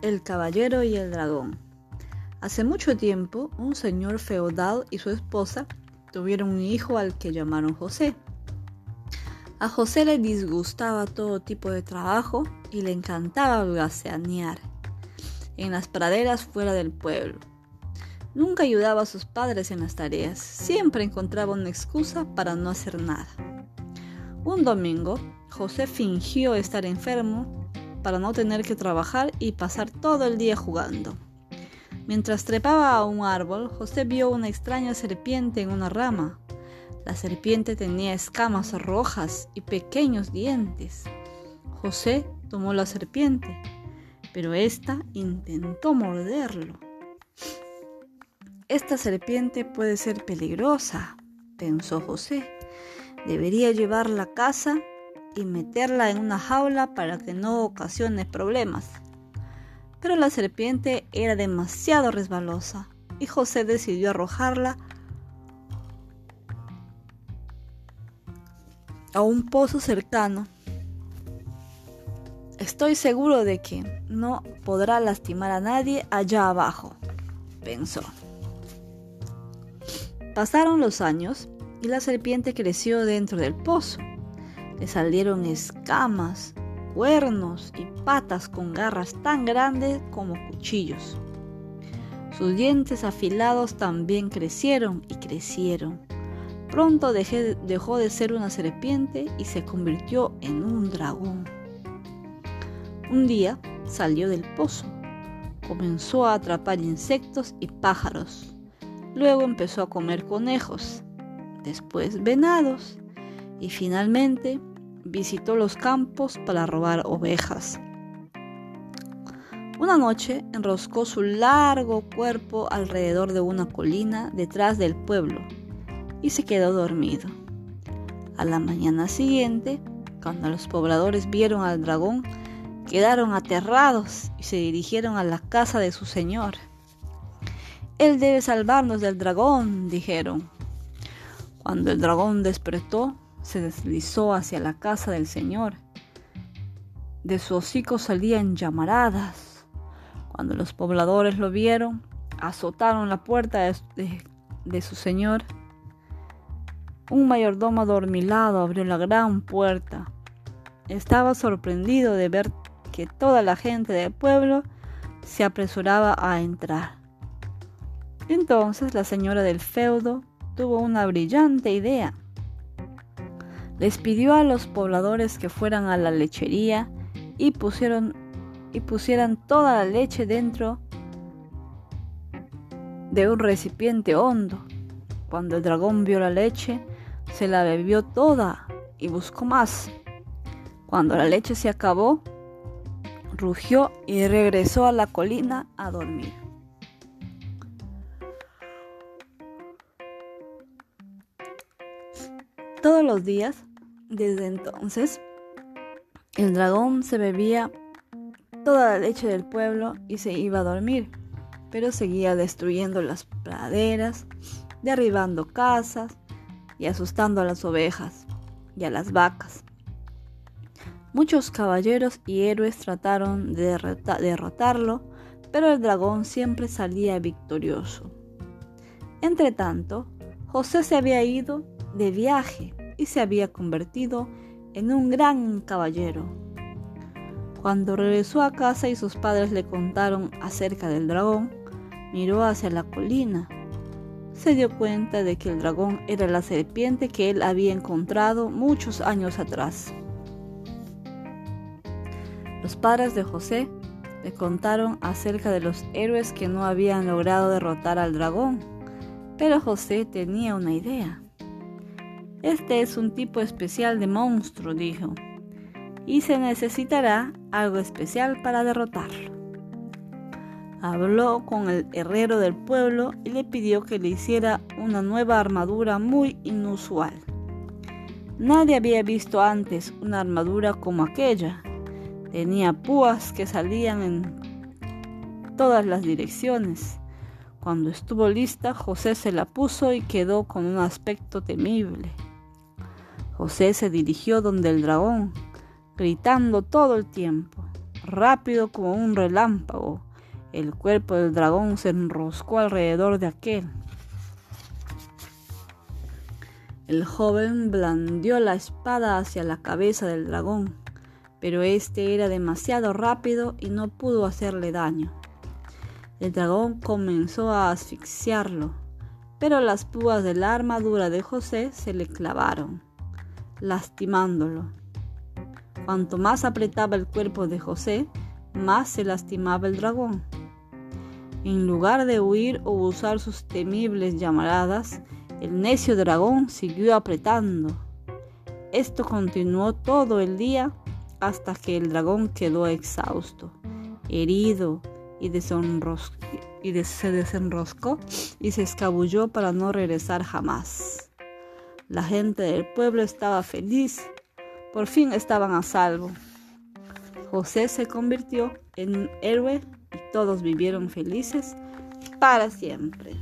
El caballero y el dragón. Hace mucho tiempo, un señor feudal y su esposa tuvieron un hijo al que llamaron José. A José le disgustaba todo tipo de trabajo y le encantaba gaseanear en las praderas fuera del pueblo. Nunca ayudaba a sus padres en las tareas, siempre encontraba una excusa para no hacer nada. Un domingo, José fingió estar enfermo para no tener que trabajar y pasar todo el día jugando. Mientras trepaba a un árbol, José vio una extraña serpiente en una rama. La serpiente tenía escamas rojas y pequeños dientes. José tomó la serpiente, pero ésta intentó morderlo. Esta serpiente puede ser peligrosa, pensó José. Debería llevarla a casa y meterla en una jaula para que no ocasione problemas. Pero la serpiente era demasiado resbalosa y José decidió arrojarla a un pozo cercano. Estoy seguro de que no podrá lastimar a nadie allá abajo, pensó. Pasaron los años y la serpiente creció dentro del pozo. Le salieron escamas, cuernos y patas con garras tan grandes como cuchillos. Sus dientes afilados también crecieron y crecieron. Pronto dejó de ser una serpiente y se convirtió en un dragón. Un día salió del pozo. Comenzó a atrapar insectos y pájaros. Luego empezó a comer conejos, después venados y finalmente visitó los campos para robar ovejas. Una noche enroscó su largo cuerpo alrededor de una colina detrás del pueblo y se quedó dormido. A la mañana siguiente, cuando los pobladores vieron al dragón, quedaron aterrados y se dirigieron a la casa de su señor. Él debe salvarnos del dragón, dijeron. Cuando el dragón despertó, se deslizó hacia la casa del Señor. De su hocico salían llamaradas. Cuando los pobladores lo vieron, azotaron la puerta de, de su Señor. Un mayordomo adormilado abrió la gran puerta. Estaba sorprendido de ver que toda la gente del pueblo se apresuraba a entrar. Entonces la señora del feudo tuvo una brillante idea les pidió a los pobladores que fueran a la lechería y pusieron y pusieran toda la leche dentro de un recipiente hondo. Cuando el dragón vio la leche, se la bebió toda y buscó más. Cuando la leche se acabó, rugió y regresó a la colina a dormir. Todos los días desde entonces, el dragón se bebía toda la leche del pueblo y se iba a dormir, pero seguía destruyendo las praderas, derribando casas y asustando a las ovejas y a las vacas. Muchos caballeros y héroes trataron de derrotarlo, pero el dragón siempre salía victorioso. Entretanto, José se había ido de viaje y se había convertido en un gran caballero. Cuando regresó a casa y sus padres le contaron acerca del dragón, miró hacia la colina. Se dio cuenta de que el dragón era la serpiente que él había encontrado muchos años atrás. Los padres de José le contaron acerca de los héroes que no habían logrado derrotar al dragón, pero José tenía una idea. Este es un tipo especial de monstruo, dijo, y se necesitará algo especial para derrotarlo. Habló con el herrero del pueblo y le pidió que le hiciera una nueva armadura muy inusual. Nadie había visto antes una armadura como aquella. Tenía púas que salían en todas las direcciones. Cuando estuvo lista, José se la puso y quedó con un aspecto temible. José se dirigió donde el dragón, gritando todo el tiempo. rápido como un relámpago. El cuerpo del dragón se enroscó alrededor de aquel. El joven blandió la espada hacia la cabeza del dragón, pero este era demasiado rápido y no pudo hacerle daño. El dragón comenzó a asfixiarlo, pero las púas de la armadura de José se le clavaron, lastimándolo. Cuanto más apretaba el cuerpo de José, más se lastimaba el dragón. En lugar de huir o usar sus temibles llamaradas, el necio dragón siguió apretando. Esto continuó todo el día hasta que el dragón quedó exhausto, herido y, se desenroscó y se escabulló para no regresar jamás. La gente del pueblo estaba feliz, por fin estaban a salvo. José se convirtió en un héroe y todos vivieron felices para siempre.